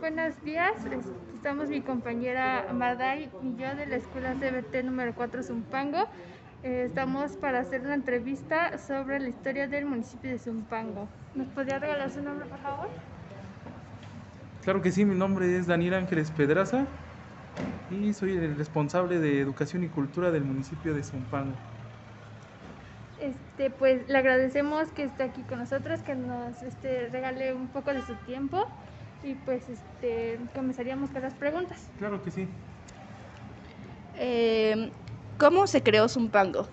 Buenos días, estamos mi compañera Maday y yo de la escuela CBT número 4 Zumpango. Eh, estamos para hacer una entrevista sobre la historia del municipio de Zumpango. ¿Nos podría regalar su nombre, por favor? Claro que sí, mi nombre es Daniel Ángeles Pedraza y soy el responsable de Educación y Cultura del municipio de Zumpango. Este, pues le agradecemos que esté aquí con nosotros, que nos este, regale un poco de su tiempo y pues este, comenzaríamos con las preguntas. Claro que sí. Eh, ¿Cómo se creó Zumpango?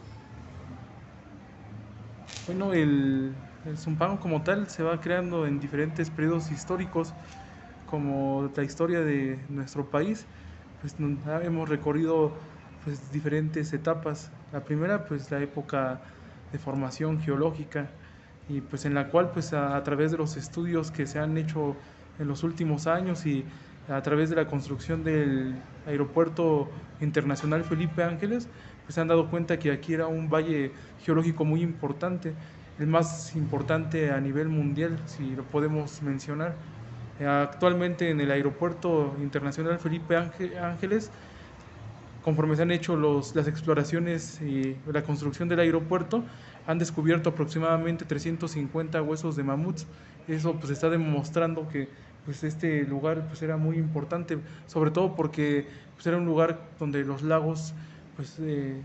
Bueno, el, el Zumpango como tal se va creando en diferentes periodos históricos, como la historia de nuestro país. Pues hemos recorrido pues, diferentes etapas. La primera, pues la época de formación geológica y pues en la cual pues a, a, través de los estudios que se han hecho en los últimos años y a través de la construcción del aeropuerto internacional Felipe Ángeles pues se han dado cuenta que aquí era un valle geológico muy importante el más importante a nivel mundial si lo podemos mencionar. Actualmente en el aeropuerto internacional Felipe Ángeles conforme se han hecho los, las exploraciones y la construcción del aeropuerto, han descubierto aproximadamente 350 huesos de mamuts. Eso pues está demostrando que pues este lugar pues era muy importante, sobre todo porque pues, era un lugar donde los lagos pues eh,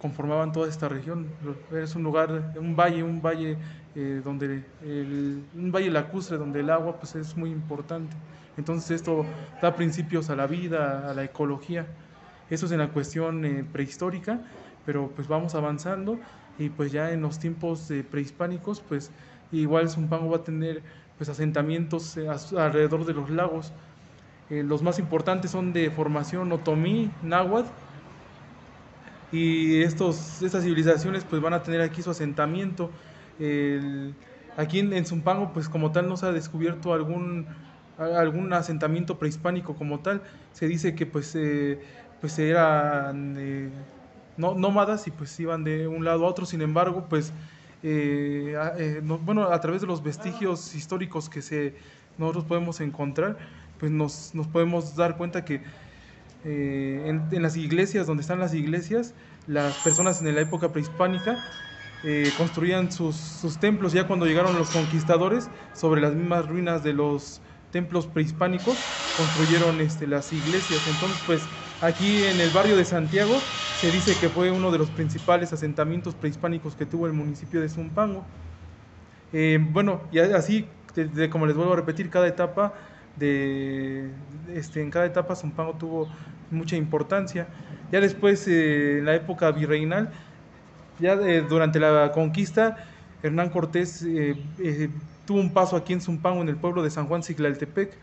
conformaban toda esta región. Es un lugar, un valle, un valle eh, donde el, un valle lacustre donde el agua pues es muy importante. Entonces esto da principios a la vida, a la ecología. Eso es en la cuestión eh, prehistórica, pero pues vamos avanzando y pues ya en los tiempos eh, prehispánicos, pues igual Zumpango va a tener pues asentamientos eh, alrededor de los lagos. Eh, los más importantes son de formación otomí, náhuatl, y estos, estas civilizaciones pues van a tener aquí su asentamiento. El, aquí en, en, Zumpango pues como tal no se ha descubierto algún, algún asentamiento prehispánico como tal. Se dice que pues eh, pues eran eh, nómadas y pues iban de un lado a otro, sin embargo, pues eh, eh, no, bueno, a través de los vestigios históricos que se, nosotros podemos encontrar, pues nos, nos podemos dar cuenta que en, en, las iglesias, donde están las iglesias, las personas en la época prehispánica construían sus, sus templos ya cuando llegaron los conquistadores sobre las mismas ruinas de los templos prehispánicos construyeron este, las iglesias. Entonces, pues aquí en el barrio de Santiago se dice que fue uno de los principales asentamientos prehispánicos que tuvo el municipio de Zumpango. Eh, bueno, y así, como les vuelvo a repetir, cada etapa de, este, en cada etapa Zumpango tuvo mucha importancia. Ya después, eh, en la época virreinal, ya eh, durante la conquista, Hernán Cortés eh, tuvo un paso aquí en Zumpango, en el pueblo de San Juan Ciclaltepec.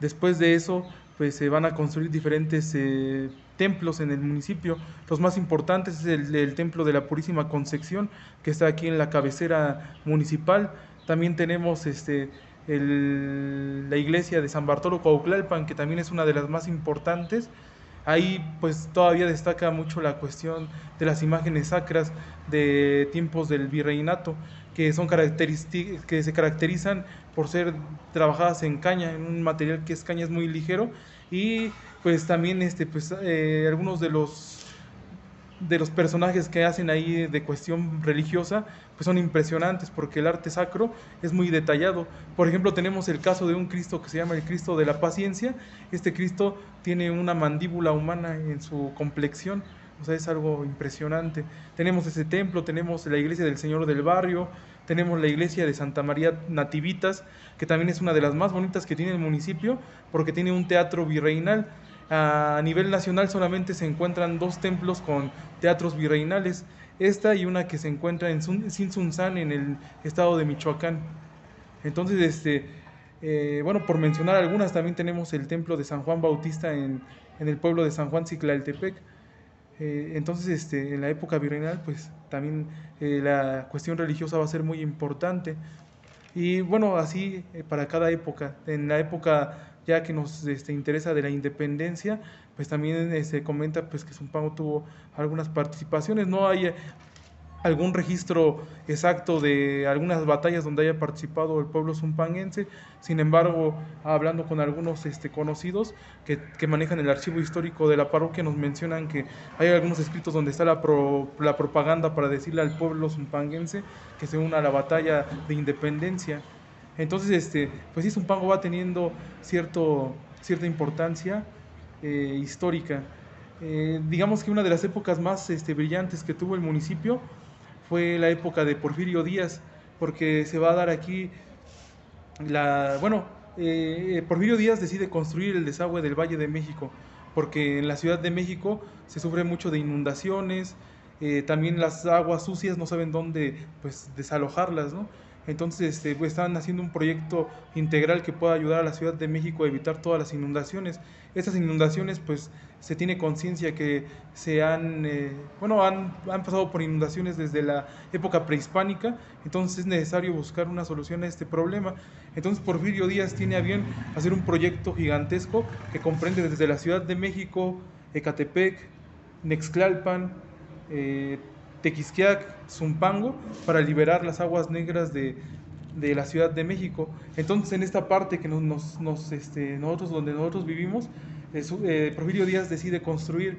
Después de eso, pues se van a construir diferentes eh, templos en el municipio. Los más importantes es el, templo de la Purísima Concepción, que está aquí en la cabecera municipal. También tenemos este, la iglesia de San Bartolo Cuauclalpan, que también es una de las más importantes. Ahí pues todavía destaca mucho la cuestión de las imágenes sacras de tiempos del virreinato, que, son que se caracterizan por ser trabajadas en caña, en un material que es caña es muy ligero y pues también este pues eh, algunos de los de los personajes que hacen ahí de cuestión religiosa pues son impresionantes porque el arte sacro es muy detallado. Por ejemplo, tenemos el caso de un Cristo que se llama el Cristo de la Paciencia. Este Cristo tiene una mandíbula humana en su complexión, o sea, es algo impresionante. Tenemos ese templo, tenemos la iglesia del Señor del Barrio, tenemos la iglesia de Santa María Nativitas, que también es una de las más bonitas que tiene el municipio, porque tiene un teatro virreinal. A nivel nacional solamente se encuentran dos templos con teatros virreinales, esta y una que se encuentra en Sinsunzán, en el estado de Michoacán. Entonces, este, eh, bueno, por mencionar algunas, también tenemos el templo de San Juan Bautista en, en el pueblo de San Juan Ciclaltepec. Eh, entonces, este, en la época virreinal, pues también eh, la cuestión religiosa va a ser muy importante. Y bueno, así eh, para cada época. En la época ya que nos este, interesa de la independencia, pues también se comenta pues, que Zumpango tuvo algunas participaciones. No hay algún registro exacto de algunas batallas donde haya participado el pueblo zumpanguense. Sin embargo, hablando con algunos este, conocidos que, que, manejan el archivo histórico de la parroquia, nos mencionan que hay algunos escritos donde está la, pro, la propaganda para decirle al pueblo zumpanguense que se una a la batalla de independencia. Entonces, este, pues sí, Zumpango va teniendo cierto, cierta importancia eh, histórica. Eh, digamos que una de las épocas más este, brillantes que tuvo el municipio fue la época de Porfirio Díaz, porque se va a dar aquí la, bueno, eh, Porfirio Díaz decide construir el desagüe del Valle de México, porque en la Ciudad de México se sufre mucho de inundaciones, eh, también las aguas sucias no saben dónde pues desalojarlas, ¿no? Entonces este, pues, están haciendo un proyecto integral que pueda ayudar a la Ciudad de México a evitar todas las inundaciones. Estas inundaciones pues se tiene conciencia que se han, eh, bueno, han, han, pasado por inundaciones desde la época prehispánica, entonces es necesario buscar una solución a este problema. Entonces Porfirio Díaz tiene a bien hacer un proyecto gigantesco que comprende desde la Ciudad de México, Ecatepec, Nexclalpan, eh, Tequisquiac, Zumpango, para liberar las aguas negras de, de, la Ciudad de México. Entonces, en esta parte que nos, nos, este, nosotros, donde nosotros vivimos, eh, eh, Porfirio Díaz decide construir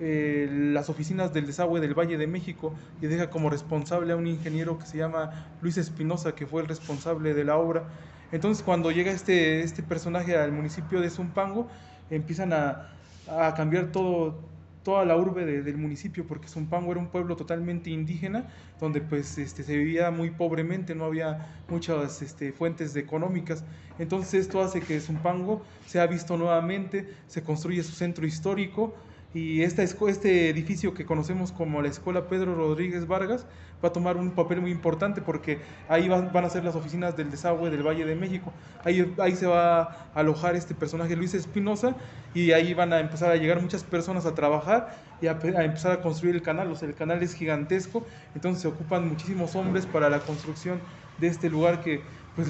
eh, las oficinas del desagüe del Valle de México y deja como responsable a un ingeniero que se llama Luis Espinosa, que fue el responsable de la obra. Entonces, cuando llega este, este personaje al municipio de Zumpango, empiezan a, a cambiar todo, toda la urbe del municipio, porque Zumpango era un pueblo totalmente indígena, donde pues este, se vivía muy pobremente, no había muchas este, fuentes económicas. Entonces esto hace que Zumpango sea visto nuevamente, se construye su centro histórico, y esta, este edificio que conocemos como la Escuela Pedro Rodríguez Vargas va a tomar un papel muy importante porque ahí van, van a ser las oficinas del desagüe del Valle de México. Ahí, ahí se va a alojar este personaje Luis Espinosa y ahí van a empezar a llegar muchas personas a trabajar y a, empezar a construir el canal. O el canal es gigantesco, entonces se ocupan muchísimos hombres para la construcción de este lugar que pues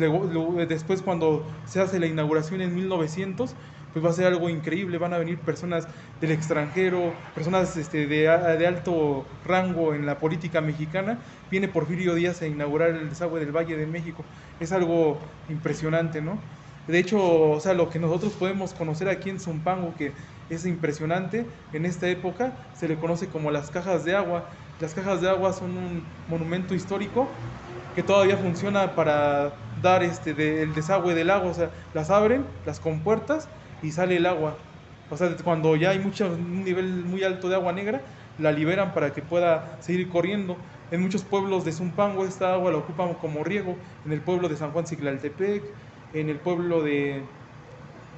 después cuando se hace la inauguración en 1900 pues va a ser algo increíble, van a venir personas del extranjero, personas este, de, de, alto rango en la política mexicana. Viene Porfirio Díaz a inaugurar el desagüe del Valle de México. Es algo impresionante, ¿no? De hecho, o sea, lo que nosotros podemos conocer aquí en Zumpango, que es impresionante, en esta época se le conoce como las cajas de agua. Las cajas de agua son un monumento histórico que todavía funciona para dar este, el desagüe del agua, o sea, las abren, las compuertas y sale el agua. O sea, cuando ya hay mucho, un nivel muy alto de agua negra, la liberan para que pueda seguir corriendo. En muchos pueblos de Zumpango esta agua la ocupan como riego. En el pueblo de San Juan Ciclaltepec, en el pueblo de,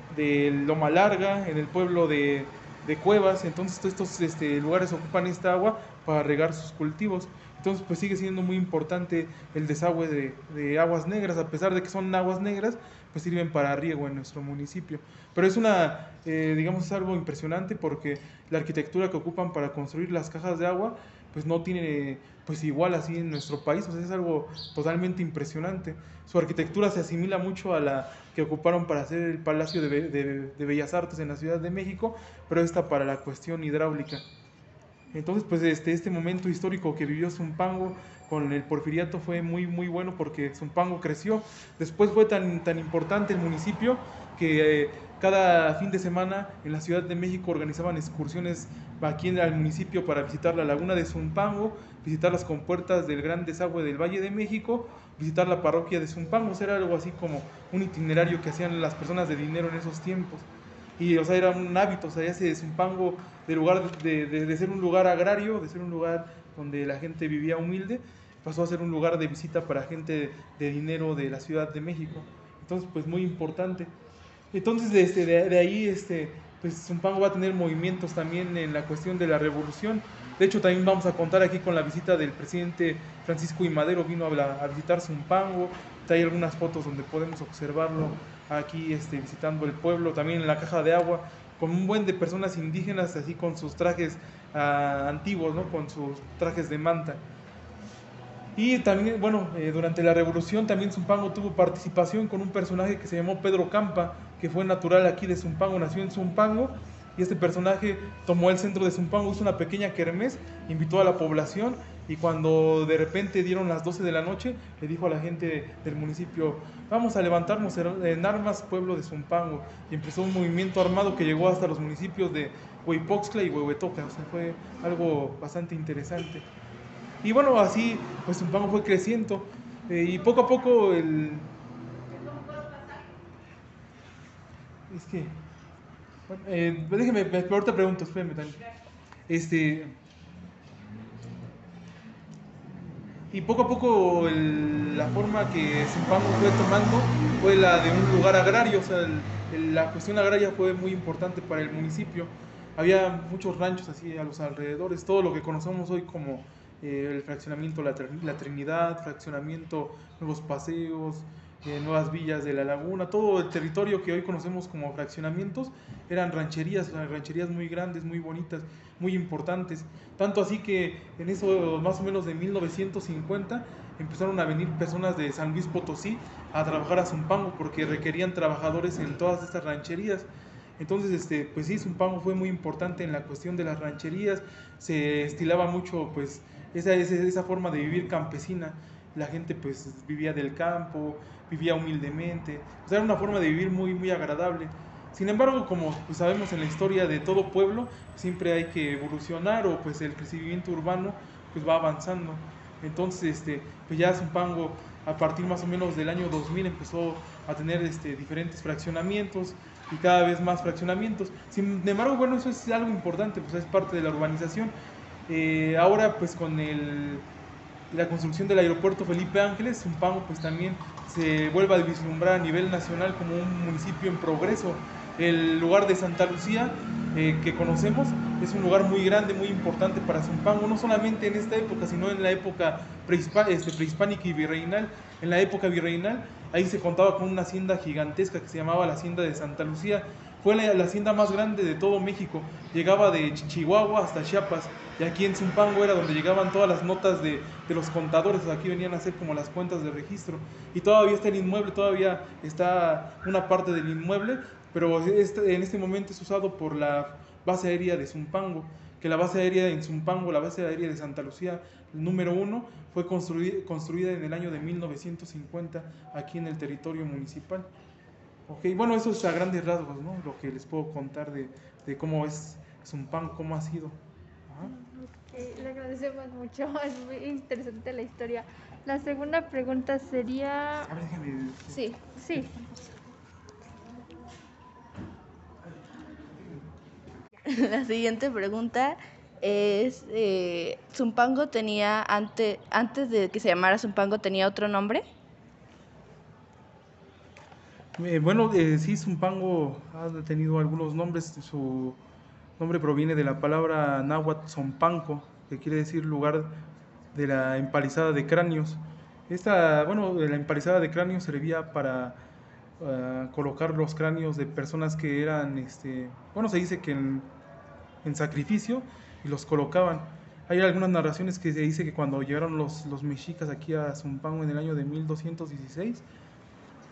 de Loma Larga, en el pueblo de, de Cuevas. Entonces todos estos este, lugares ocupan esta agua para regar sus cultivos. Entonces, pues sigue siendo muy importante el desagüe de, de, aguas negras, a pesar de que son aguas negras, pues sirven para riego en nuestro municipio. Pero es una, eh, digamos, es algo impresionante porque la arquitectura que ocupan para construir las cajas de agua, pues no tiene, pues igual así en nuestro país, o sea, es algo totalmente impresionante. Su arquitectura se asimila mucho a la que ocuparon para hacer el Palacio de, de, de Bellas Artes en la Ciudad de México, pero esta para la cuestión hidráulica. Entonces, pues este, este momento histórico que vivió Zumpango con el porfiriato fue muy, muy bueno porque Zumpango creció. Después fue tan, tan importante el municipio que eh, cada fin de semana en la Ciudad de México organizaban excursiones aquí en el municipio para visitar la laguna de Zumpango, visitar las compuertas del gran desagüe del Valle de México, visitar la parroquia de Zumpango. Era algo así como un itinerario que hacían las personas de dinero en esos tiempos. Y, o sea, era un hábito, o sea, ya se Zumpango, de lugar de, de, de, ser un lugar agrario, de ser un lugar donde la gente vivía humilde, pasó a ser un lugar de visita para gente de dinero de la Ciudad de México. Entonces, pues muy importante. Entonces, este, de, de ahí, este, pues Zumpango va a tener movimientos también en la cuestión de la revolución. De hecho, también vamos a contar aquí con la visita del presidente Francisco I. Madero, vino a, a visitar Zumpango. Hay algunas fotos donde podemos observarlo aquí este, visitando el pueblo, también en la caja de agua, con un buen de personas indígenas, así con sus trajes uh, antiguos, ¿no? con sus trajes de manta. Y también, bueno, eh, durante la revolución también Zumpango tuvo participación con un personaje que se llamó Pedro Campa, que fue natural aquí de Zumpango, nació en Zumpango, y este personaje tomó el centro de Zumpango, hizo una pequeña kermés, invitó a la población Y cuando de repente dieron las 12 de la noche, le dijo a la gente del municipio, vamos a levantarnos en armas, pueblo de Zumpango. Y empezó un movimiento armado que llegó hasta los municipios de Huipoxtla y Huehuetoca. O sea, fue algo bastante interesante. Y bueno, así pues Zumpango fue creciendo. Eh, y poco a poco el... Es que... Bueno, eh, déjeme, ahorita pregunto, espérenme también. Este... Y poco a poco la forma que Zumpango fue tomando fue la de un lugar agrario, o sea, la cuestión agraria fue muy importante para el municipio. Había muchos ranchos así a los alrededores, todo lo que conocemos hoy como eh, el fraccionamiento la, la, Trinidad, fraccionamiento Nuevos Paseos, eh, Nuevas Villas de la Laguna, todo el territorio que hoy conocemos como fraccionamientos eran rancherías, rancherías muy grandes, muy bonitas, muy importantes. Tanto así que en eso más o menos de 1950 empezaron a venir personas de San Luis Potosí a trabajar a Zumpango porque requerían trabajadores en todas estas rancherías. Entonces, este, pues sí, Zumpango fue muy importante en la cuestión de las rancherías, se estilaba mucho pues esa, esa forma de vivir campesina. La gente pues vivía del campo, vivía humildemente. Sea, era una forma de vivir muy, muy agradable. Sin embargo, como pues, sabemos en la historia de todo pueblo, siempre hay que evolucionar o pues el crecimiento urbano pues va avanzando. Entonces, este, pues ya Zumpango a partir más o menos del año 2000 empezó a tener este, diferentes fraccionamientos y cada vez más fraccionamientos. Sin embargo, bueno, eso es algo importante, pues es parte de la urbanización. Eh, ahora pues con el, la construcción del aeropuerto Felipe Ángeles, Zumpango pues también se vuelve a vislumbrar a nivel nacional como un municipio en progreso. El lugar de Santa Lucía eh, que conocemos es un lugar muy grande, muy importante para Zumpango, no solamente en esta época, sino en la época este, prehispánica y virreinal. En la época virreinal, ahí se contaba con una hacienda gigantesca que se llamaba la Hacienda de Santa Lucía. Fue la, hacienda más grande de todo México, llegaba de Chihuahua hasta Chiapas y aquí en Zumpango era donde llegaban todas las notas de, los contadores, aquí venían a hacer como las cuentas de registro. Y todavía está el inmueble, todavía está una parte del inmueble, pero este, en este momento es usado por la base aérea de Zumpango, que la base aérea en Zumpango, la base aérea de Santa Lucía, número uno, fue construida en el año de 1950 aquí en el territorio municipal. Ok, bueno, eso es a grandes rasgos, ¿no? Lo que les puedo contar de, de cómo es Zumpango, cómo ha sido le agradecemos mucho, es muy interesante la historia. La segunda pregunta sería... A ver, déjame... Sí, sí. La siguiente pregunta es, eh, ¿Zumpango tenía, ante, antes de que se llamara Zumpango, tenía otro nombre? Eh, bueno, eh, sí, Zumpango ha tenido algunos nombres. Su nombre proviene de la palabra náhuatl zompanco, que quiere decir lugar de la empalizada de cráneos. Esta, bueno, la empalizada de cráneos servía para uh, colocar los cráneos de personas que eran, este, bueno, se dice que en, en, sacrificio y los colocaban. Hay algunas narraciones que se dice que cuando llegaron los, los mexicas aquí a Zumpango en el año de 1216,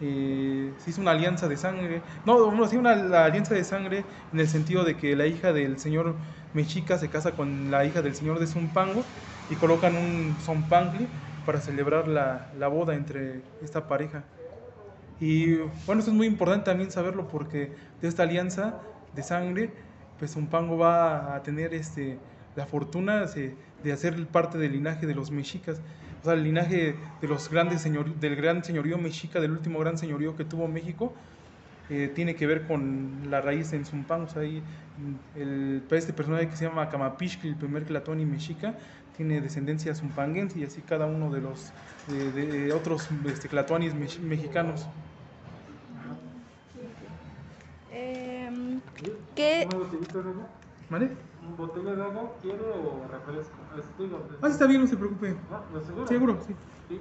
eh, se hizo una alianza de sangre, no, no, sí, una la alianza de sangre en el sentido de que la hija del señor Mexica se casa con la hija del señor de Zumpango y colocan un Zompangli para celebrar la, la boda entre esta pareja. Y bueno, esto es muy importante también saberlo porque de esta alianza de sangre, pues Zumpango va a tener este, la fortuna de, de hacer parte del linaje de los mexicas o sea, el linaje de los grandes señor, del gran señorío mexica, del último gran señorío que tuvo México, eh, tiene que ver con la raíz en Zumpango. O sea, ahí el, este personaje que se llama Camapishki, el primer clatóni mexica, tiene descendencia zumpanguense y así cada uno de los de, otros este, clatoanis mexicanos. Eh, ¿Qué? ¿Vale? ¿Botella de agua quiere o refresco? Ah, está bien, no se preocupe. ¿No? seguro? Seguro, sí. Sí.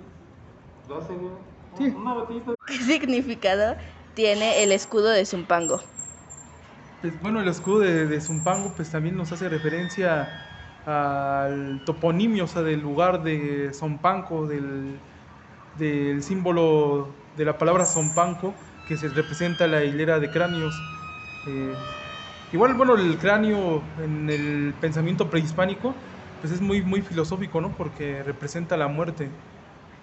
¿Dos seguro? Sí. Una botellita. ¿Qué significado tiene el escudo de Zumpango? Pues, bueno, el escudo de, de Zumpango pues también nos hace referencia al toponimio, o sea, del lugar de Zumpanco, del, del símbolo de la palabra Zumpanco, que se representa la hilera de cráneos. Eh, Igual, bueno, el cráneo en el pensamiento prehispánico pues es muy, muy filosófico, ¿no? Porque representa la muerte.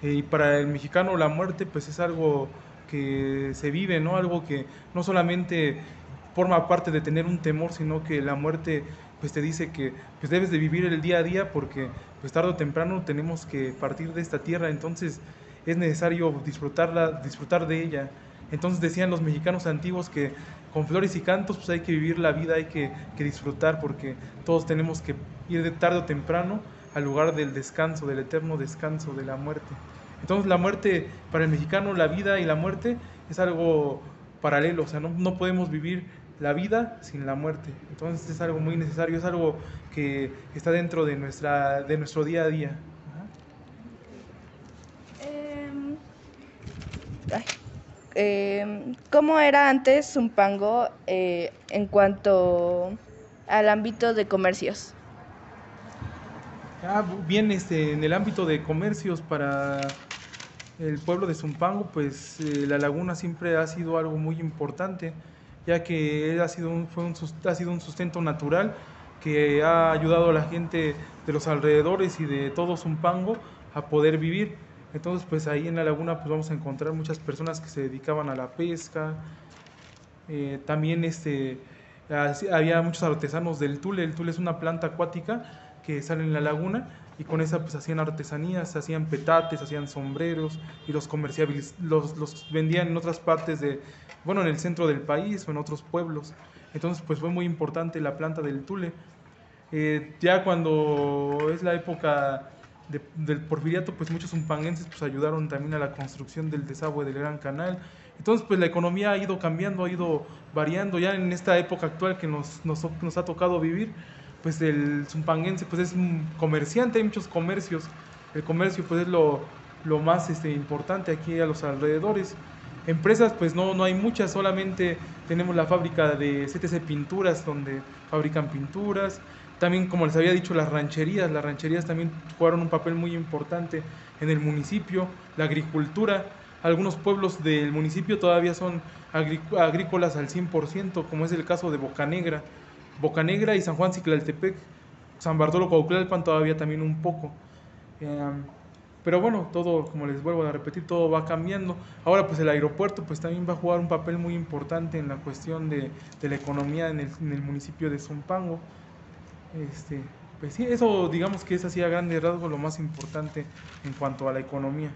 Eh, y para el mexicano la muerte pues es algo que se vive, ¿no? Algo que no solamente forma parte de tener un temor, sino que la muerte pues te dice que pues debes de vivir el día a día porque pues tarde o temprano tenemos que partir de esta tierra, entonces es necesario disfrutarla, disfrutar de ella. Entonces decían los mexicanos antiguos que con flores y cantos pues hay que vivir la vida, hay que, que disfrutar porque todos tenemos que ir de tarde o temprano al lugar del descanso, del eterno descanso, de la muerte. Entonces la muerte, para el mexicano, la vida y la muerte es algo paralelo, o sea, no, no podemos vivir la vida sin la muerte. Entonces es algo muy necesario, es algo que está dentro de, nuestra, de nuestro día a día. Em, em, ¿Cómo era antes Zumpango eh, en cuanto al ámbito de comercios? Ah, bien, este, en el ámbito de comercios para el pueblo de Zumpango, pues eh, la laguna siempre ha sido algo muy importante, ya que ha sido un, fue un, ha sido un sustento natural que ha ayudado a la gente de los alrededores y de todo Zumpango a poder vivir. Entonces, pues ahí en la laguna pues vamos a encontrar muchas personas que se dedicaban a la pesca. Eh, también este, había muchos artesanos del tule. El tule es una planta acuática que sale en la laguna y con esa pues hacían artesanías, hacían petates, hacían sombreros y los los, los vendían en otras partes de, bueno, en el centro del país o en otros pueblos. Entonces pues fue muy importante la planta del tule. Eh, ya cuando es la época de, del porfiriato, pues muchos umpanguenses pues ayudaron también a la construcción del desagüe del Gran Canal. Entonces pues la economía ha ido cambiando, ha ido variando ya en esta época actual que nos, nos, nos ha tocado vivir pues el zumpanguense pues es un comerciante, hay muchos comercios, el comercio pues es lo, lo más este, importante aquí a los alrededores. Empresas pues no, no hay muchas, solamente tenemos la fábrica de CTC Pinturas donde fabrican pinturas. También como les había dicho las rancherías, las rancherías también jugaron un papel muy importante en el municipio, la agricultura. Algunos pueblos del municipio todavía son agrícolas al 100%, como es el caso de Bocanegra Bocanegra y San Juan Ciclaltepec, San Bartolo Cuauhtlalpan todavía también un poco. Em, pero bueno, todo, como les vuelvo a repetir, todo va cambiando. Ahora pues el aeropuerto pues también va a jugar un papel muy importante en la cuestión de, la economía en el, en el, municipio de Zumpango. Este, pues sí, eso digamos que es así a grande rasgo lo más importante en cuanto a la economía.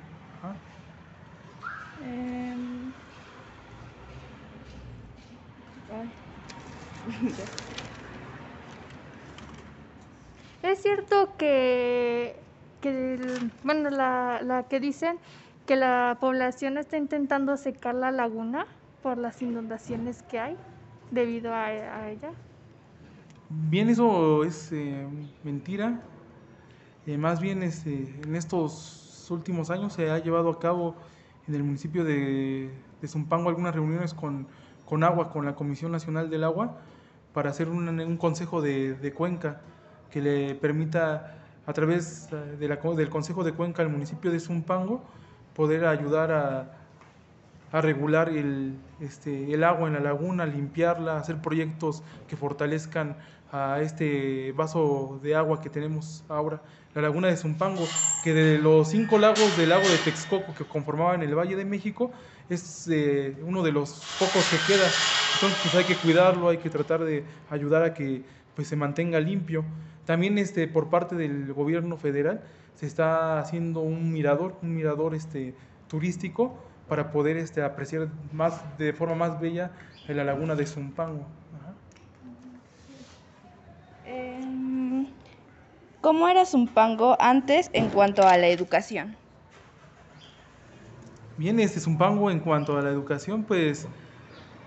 Eh... Es cierto que, bueno, la, que dicen que la población está intentando secar la laguna por las inundaciones que hay debido a ella. Bien, eso es eh, mentira. Eh, más bien este, en estos últimos años se ha llevado a cabo en el municipio de, de Zumpango algunas reuniones con, con agua, con la Comisión Nacional del Agua, para hacer un, un consejo de, cuenca que le permita a través eh, del Consejo de Cuenca al municipio de Zumpango poder ayudar a, a regular el, este, el agua en la laguna, limpiarla, hacer proyectos que fortalezcan a este vaso de agua que tenemos ahora, la laguna de Zumpango, que de los cinco lagos del lago de Texcoco que conformaban el Valle de México, es eh, uno de los pocos que queda. Entonces pues hay que cuidarlo, hay que tratar de ayudar a que pues, se mantenga limpio. También este, por parte del gobierno federal se está haciendo un mirador, un mirador este, turístico para poder este, apreciar más, de forma más bella la laguna de Zumpango. ¿Cómo era Zumpango antes en cuanto a la educación? Bien, este Zumpango en cuanto a la educación, pues,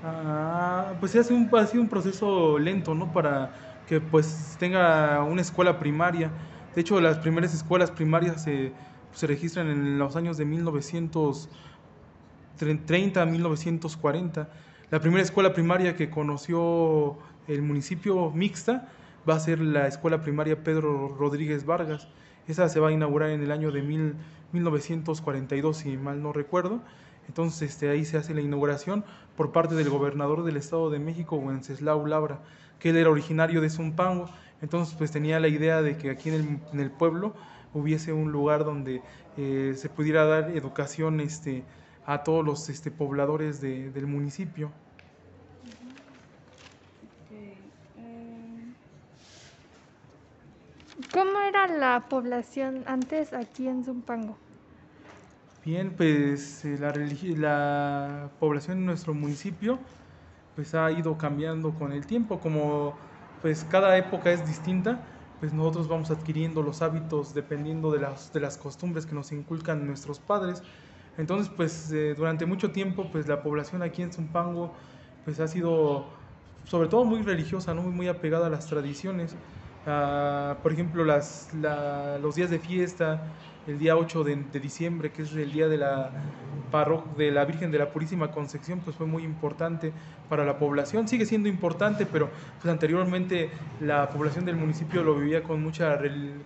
ah, pues ha sido, un, ha sido un proceso lento, ¿no? Para que pues tenga una escuela primaria. De hecho, las primeras escuelas primarias se, se registran en los años de 1930 a 1940. La primera escuela primaria que conoció el municipio mixta va a ser la escuela primaria Pedro Rodríguez Vargas. Esa se va a inaugurar en el año de mil, 1942, si mal no recuerdo. Entonces este, ahí se hace la inauguración por parte del gobernador del Estado de México, Wenceslao Labra que él era originario de Zumpango. Entonces, pues tenía la idea de que aquí en el, pueblo hubiese un lugar donde eh, se pudiera dar educación este, a todos los este, pobladores de- del municipio. ¿Cómo era la población antes aquí en Zumpango? Bien, pues eh, la, la población en nuestro municipio pues ha ido cambiando con el tiempo, como pues cada época es distinta, pues nosotros vamos adquiriendo los hábitos dependiendo de las, de las costumbres que nos inculcan nuestros padres. Entonces, pues eh, durante mucho tiempo, pues la población aquí en Zumpango pues ha sido sobre todo muy religiosa, ¿no? muy, muy apegada a las tradiciones. Ah, por ejemplo, las, la- los días de fiesta, el día 8 de, de diciembre, que es el día de la, de la Virgen de la Purísima Concepción, pues fue muy importante para la población. Sigue siendo importante, pero pues anteriormente la población del municipio lo vivía con mucha,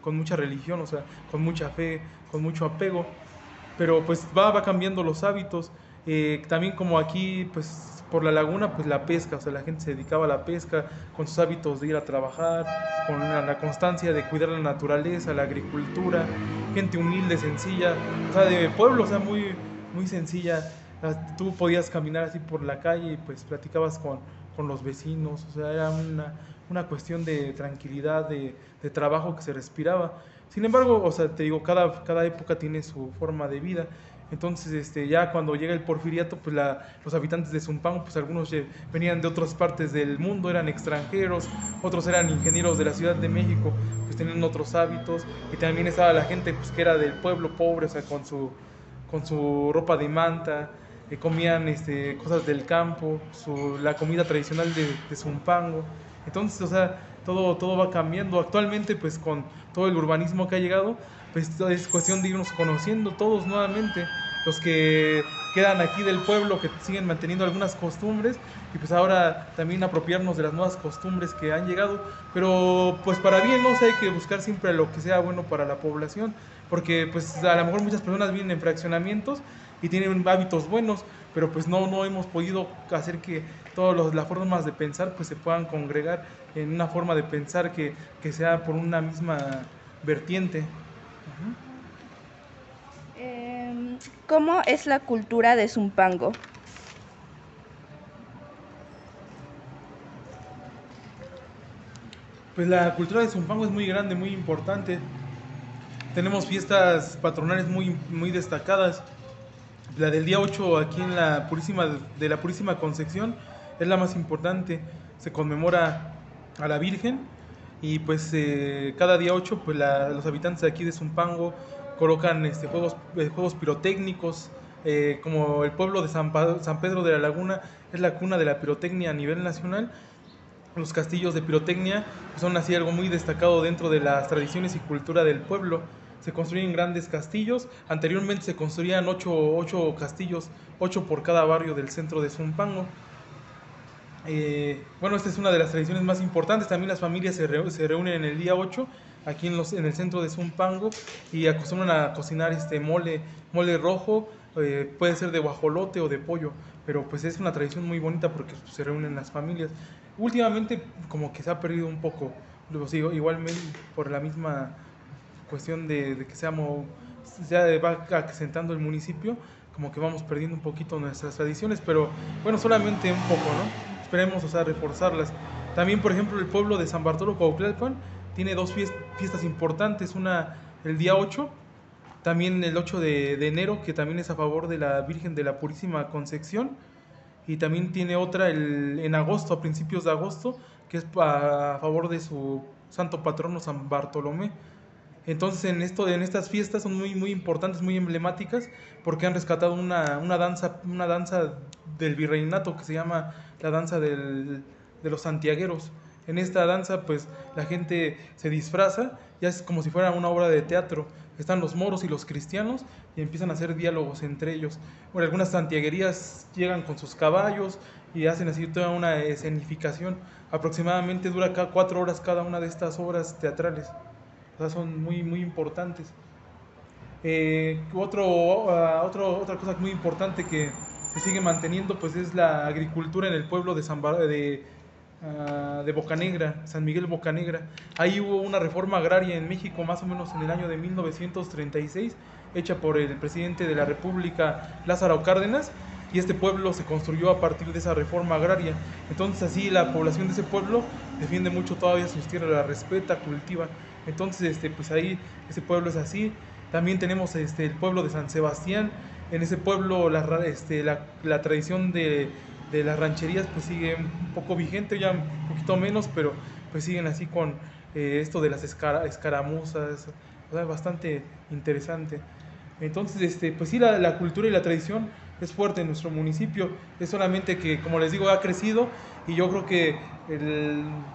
con mucha religión, o sea, con mucha fe, con mucho apego. Pero pues va, va cambiando los hábitos. Eh, también como aquí, pues por la laguna, pues la pesca, o sea, la gente se dedicaba a la pesca con sus hábitos de ir a trabajar, con la, la constancia de cuidar la naturaleza, la agricultura, gente humilde, sencilla, o sea, de pueblo, o sea, muy, muy sencilla. Ah, Tú podías caminar así por la calle y pues platicabas con, con los vecinos, o sea, era una, una cuestión de tranquilidad, de, de trabajo que se respiraba. Sin embargo, o sea, te digo, cada, cada época tiene su forma de vida. Entonces, este, ya cuando llega el porfiriato, pues la- los habitantes de Zumpango, pues algunos venían de otras partes del mundo, eran extranjeros, otros eran ingenieros de la Ciudad de México, pues tenían otros hábitos, y también estaba la gente pues, que era del pueblo pobre, o sea, con su, con su ropa de manta, eh, comían este, cosas del campo, su, la comida tradicional de, de Zumpango. Entonces, o sea, todo, todo va cambiando. Actualmente, pues con todo el urbanismo que ha llegado, pues es cuestión de irnos conociendo todos nuevamente. Los que quedan aquí del pueblo, que siguen manteniendo algunas costumbres, y pues ahora también apropiarnos de las nuevas costumbres que han llegado. Pero pues para bien, ¿no? O sea, hay que buscar siempre lo que sea bueno para la población, porque pues a lo mejor muchas personas vienen en fraccionamientos y tienen hábitos buenos, pero pues no, no hemos podido hacer que todas las formas de pensar pues se puedan congregar en una forma de pensar que, que sea por una misma vertiente. ¿Cómo es la cultura de Zumpango? Pues la cultura de Zumpango es muy grande, muy importante. Tenemos fiestas patronales muy, muy destacadas. La del día 8 aquí en la Purísima de la Purísima Concepción es la más importante. Se conmemora a la Virgen y pues eh, cada día 8 pues los habitantes de aquí de Zumpango colocan este, juegos, eh, juegos pirotécnicos. eh, como el pueblo de San, San Pedro de la Laguna es la cuna de la pirotecnia a nivel nacional, los castillos de pirotecnia son así algo muy destacado dentro de las tradiciones y cultura del pueblo. Se construyen grandes castillos. Anteriormente se construían ocho, ocho castillos, ocho por cada barrio del centro de Zumpango. Eh, bueno, esta es una de las tradiciones más importantes. También las familias se, reu- se reúnen en el día 8 aquí en, los, en el centro de Zumpango y acostumbran a cocinar este mole, mole rojo, eh, puede ser de guajolote o de pollo, pero pues es una tradición muy bonita porque pues, se reúnen las familias. Últimamente como que se ha perdido un poco, lo sigo, igualmente por la misma cuestión de, de que seamos, ya va acrecentando el municipio, como que vamos perdiendo un poquito nuestras tradiciones, pero bueno, solamente un poco, ¿no? Esperemos, o sea, reforzarlas. También, por ejemplo, el pueblo de San Bartolo Cuauhtlalpan tiene dos fies- fiestas importantes, una el día 8, también el 8 de, enero, que también es a favor de la Virgen de la Purísima Concepción, y también tiene otra el, en agosto, a principios de agosto, que es pa- a favor de su santo patrono San Bartolomé. Entonces en, esto, en estas fiestas son muy, muy importantes, muy emblemáticas, porque han rescatado una, una, danza, una danza del virreinato que se llama la danza del- de los santiagueros. En esta danza pues la gente se disfraza, ya es como si fuera una obra de teatro. Están los moros y los cristianos y empiezan a hacer diálogos entre ellos. Bueno, algunas santiaguerías llegan con sus caballos y hacen así toda una escenificación. Aproximadamente dura cuatro horas cada una de estas obras teatrales. O sea, son muy, muy importantes. Eh, otro, ah, otro, otra cosa muy importante que se sigue manteniendo pues es la agricultura en el pueblo de, San Bar- de, ah, de Bocanegra, San Miguel Bocanegra. Ahí hubo una reforma agraria en México más o menos en el año de 1936, hecha por el presidente de la República, Lázaro Cárdenas, y este pueblo se construyó a partir de esa reforma agraria. Entonces así la población de ese pueblo defiende mucho todavía sus tierras, la respeta, cultiva. Entonces este, pues ahí ese pueblo es así. También tenemos este, el pueblo de San Sebastián. En ese pueblo la, este, la, tradición de, de las rancherías pues sigue un poco vigente, ya un poquito menos, pero pues siguen así con eh, esto de las escara- escaramuzas, o sea, bastante interesante. Entonces, este, pues sí, la, la cultura y la tradición es fuerte en nuestro municipio, es solamente que, como les digo, ha crecido y yo creo que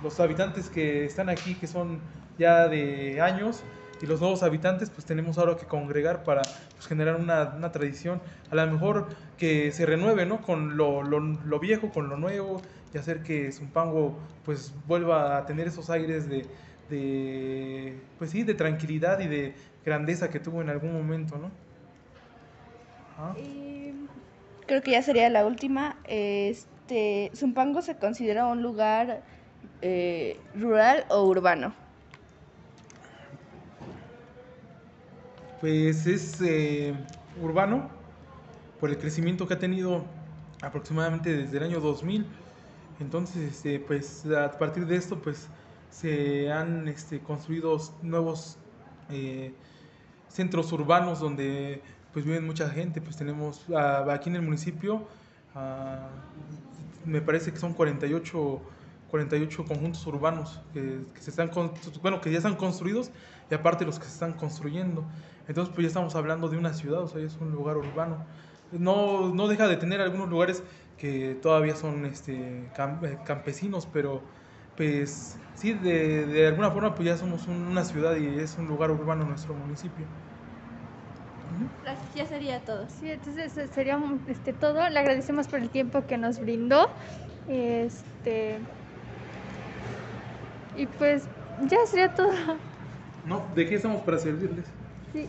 los habitantes que están aquí, que son ya de años, y los nuevos habitantes, pues tenemos ahora que congregar para pues, generar una, tradición, a lo mejor que se renueve, ¿no? Con lo, lo- viejo, con lo nuevo, y hacer que Zumpango, pues, vuelva a tener esos aires de, de, pues sí, de tranquilidad y de grandeza que tuvo en algún momento, ¿no? Creo que ya sería la última. Este, Zumpango se considera un lugar eh, rural o urbano. Pues es eh, urbano por el crecimiento que ha tenido aproximadamente desde el año 2000. Entonces, este, pues a partir de esto, pues se han este, construido nuevos eh, centros urbanos donde pues viven mucha gente. Pues tenemos ah, aquí en el municipio, ah, me parece que son 48, 48 conjuntos urbanos que, se están, bueno, que ya están construidos y aparte los que se están construyendo. Entonces, pues ya estamos hablando de una ciudad, o sea, es un lugar urbano. No, no deja de tener algunos lugares que todavía son este, eh, campesinos, pero pues sí, de, de alguna forma pues ya somos un- una ciudad y es un lugar urbano nuestro municipio. Ya sería todo. Sí, entonces eh, sería este, todo. Le agradecemos por el tiempo que nos brindó. Este. Y pues ya sería todo. No, ¿de qué estamos para servirles? Sí.